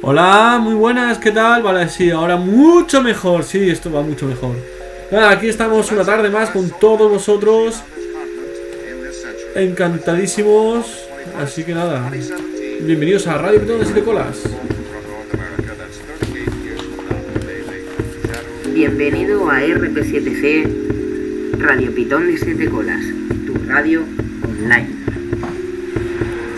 Hola, muy buenas, ¿qué tal? Vale, sí, ahora mucho mejor, sí, esto va mucho mejor. Nada, aquí estamos una tarde más con todos vosotros. Encantadísimos. Así que nada, bienvenidos a Radio Pitón de Siete Colas. Bienvenido a RP7C Radio Pitón de Siete Colas, tu radio online.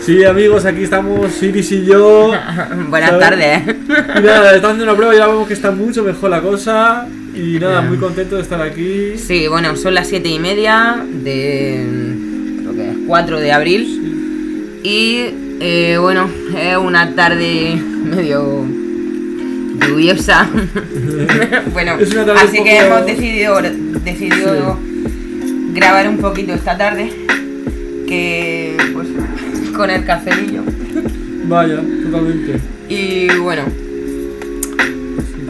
Sí, amigos, aquí estamos Iris y yo. Buenas tardes. Y nada, estamos haciendo una prueba y ya vemos que está mucho mejor la cosa. Y nada, muy contento de estar aquí. Sí, bueno, son las siete y media de. creo que es 4 de abril. Y eh, bueno, es una tarde medio lluviosa. bueno, Es una tarde así que hemos decidido, decidido grabar un poquito esta tarde. Que pues con el cafelillo. Vaya, totalmente. Y bueno,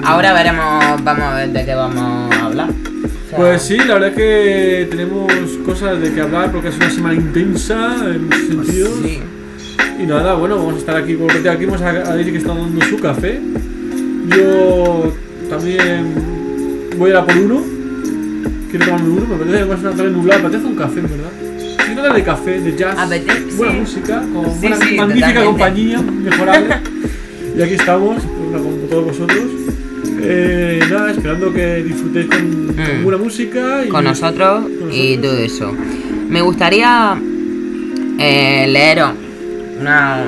ahora veremos, vamos a ver de qué vamos a hablar. O sea, Pues sí, la verdad es que tenemos cosas de que hablar porque es una semana intensa en muchos sentidos. sí. Y nada, bueno, vamos a estar aquí con Aquí vamos a, Daisy que está dando su café. Yo también voy a ir a por uno. Quiero tomarme uno, me apetece, además es una tarde nublada, me apetece un café, en verdad. De café, de jazz, Apetece, buena sí. música, con Sí, buena, sí, magnífica totalmente. compañía, mejorable. y aquí estamos, con todos vosotros. Eh, nada, esperando que disfrutéis con, con Mm. buena música. Y, con nosotros con y todo eso. Me gustaría eh, leeros una.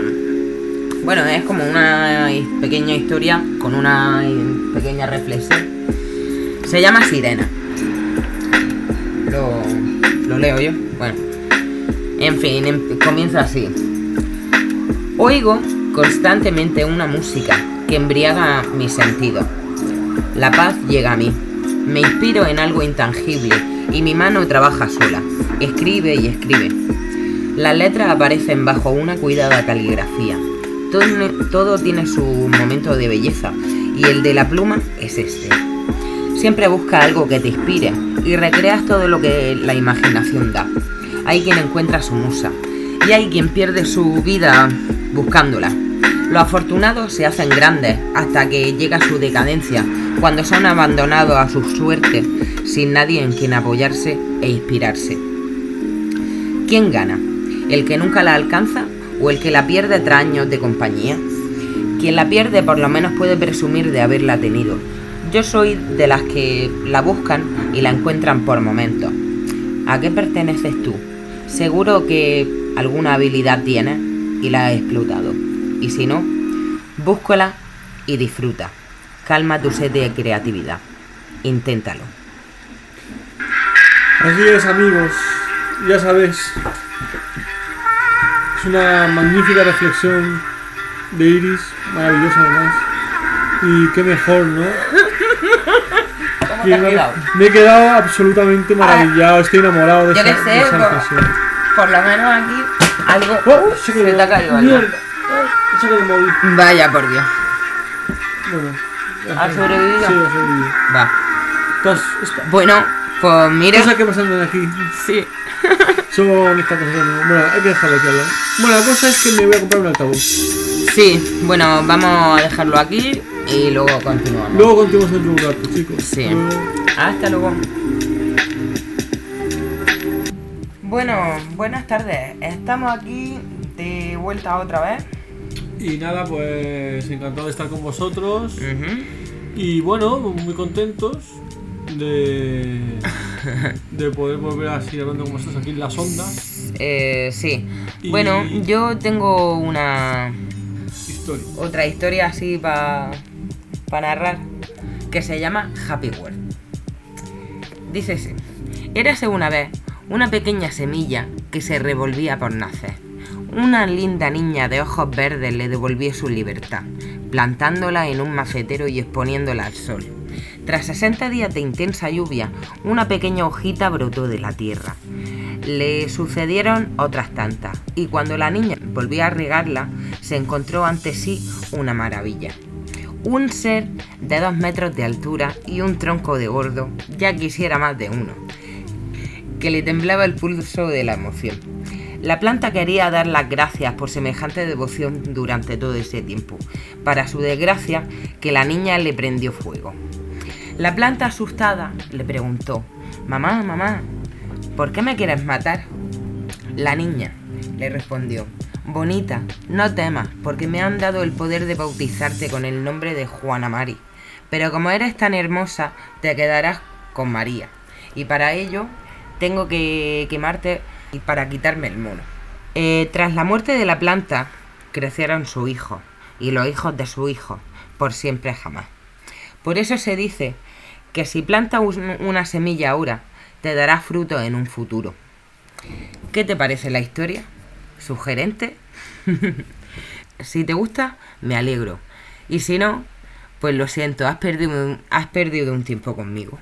Bueno, es como una pequeña historia con una pequeña reflexión. Se llama Sirena. Lo, lo leo yo. Bueno. En fin, em- comienza así. Oigo constantemente una música que embriaga mi sentido. La paz llega a mí. Me inspiro en algo intangible y mi mano trabaja sola. Escribe y escribe. Las letras aparecen bajo una cuidada caligrafía. Todo tiene su momento de belleza y el de la pluma es este. Siempre busca algo que te inspire y recreas todo lo que la imaginación da. Hay quien encuentra su musa y hay quien pierde su vida buscándola. Los afortunados se hacen grandes hasta que llega su decadencia, cuando son abandonados a su suerte, sin nadie en quien apoyarse e inspirarse. ¿Quién gana? ¿El que nunca la alcanza o el que la pierde tras años de compañía? Quien la pierde por lo menos puede presumir de haberla tenido. Yo soy de las que la buscan y la encuentran por momentos. ¿A qué perteneces tú? Seguro que alguna habilidad tienes y la has explotado. Y si no, búscala y disfruta. Calma tu sed de creatividad. Inténtalo. Así es, amigos. Ya sabéis. Es una magnífica reflexión de Iris, maravillosa además. Y qué mejor, ¿no? ¿Cómo Que me, me he quedado absolutamente maravillado, estoy enamorado de Yo esa, sé, de esa por-. Por lo menos aquí algo ¡Oh! Se, se te ha caído algo. ¡Oh! Vaya por Dios. Bueno. ¿Has sobrevivido? Sí, he sobrevivido. Va. Entonces, Bueno, pues mira. cosa que pasando de aquí. Sí. Son estas cosas. ¿no? Bueno, hay que dejarlo aquí lado. Bueno, la cosa es que me voy a comprar un altavoz. Sí, bueno, vamos a dejarlo aquí y luego continuamos. Luego continuamos de un rato, chicos. Sí. Luego- Hasta luego. Bueno, buenas tardes. Estamos aquí de vuelta otra vez. Y nada, pues encantado de estar con vosotros. Y bueno, muy contentos de, de poder volver a seguir hablando con vosotros aquí en las ondas. Eh, sí. Y- Bueno, yo tengo una Historia. otra historia así para narrar que se llama Happy World. Dice así: Érase una vez una pequeña semilla que se revolvía por nacer. Una linda niña de ojos verdes le devolvió su libertad, plantándola en un macetero y exponiéndola al sol. Tras 60 días de intensa lluvia, una pequeña hojita brotó de la tierra. Le sucedieron otras tantas, y cuando la niña volvió a regarla, se encontró ante sí una maravilla. Un ser de dos metros de altura y un tronco de gordo, ya quisiera más de uno, que le temblaba el pulso de la emoción. La planta quería dar las gracias por semejante devoción durante todo ese tiempo. Para su desgracia, que la niña le prendió fuego. La planta asustada le preguntó, Mamá, mamá, ¿por qué me quieres matar? La niña le respondió, Bonita, no temas, porque me han dado el poder de bautizarte con el nombre de Juana Mari. Pero como eres tan hermosa, te quedarás con María. Y para ello tengo que quemarte para quitarme el mono. Eh, tras la muerte de la planta, crecieron su hijo y los hijos de su hijo, por siempre jamás. Por eso se dice que si plantas una semilla ahora, te dará fruto en un futuro. ¿Qué te parece la historia? ¿Sugerente? si te gusta, me alegro. Y si no, pues lo siento, has perdido, has perdido un tiempo conmigo.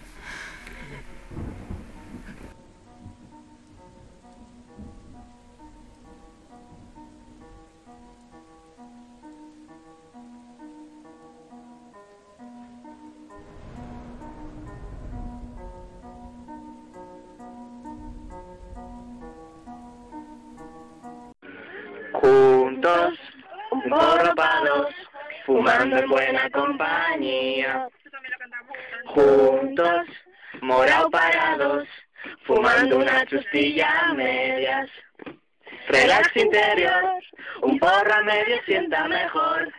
Juntos, un porro para dos, fumando en buena compañía. Juntos, morado parados, fumando una chustilla a medias. Relax interior, un porro a medio sienta mejor.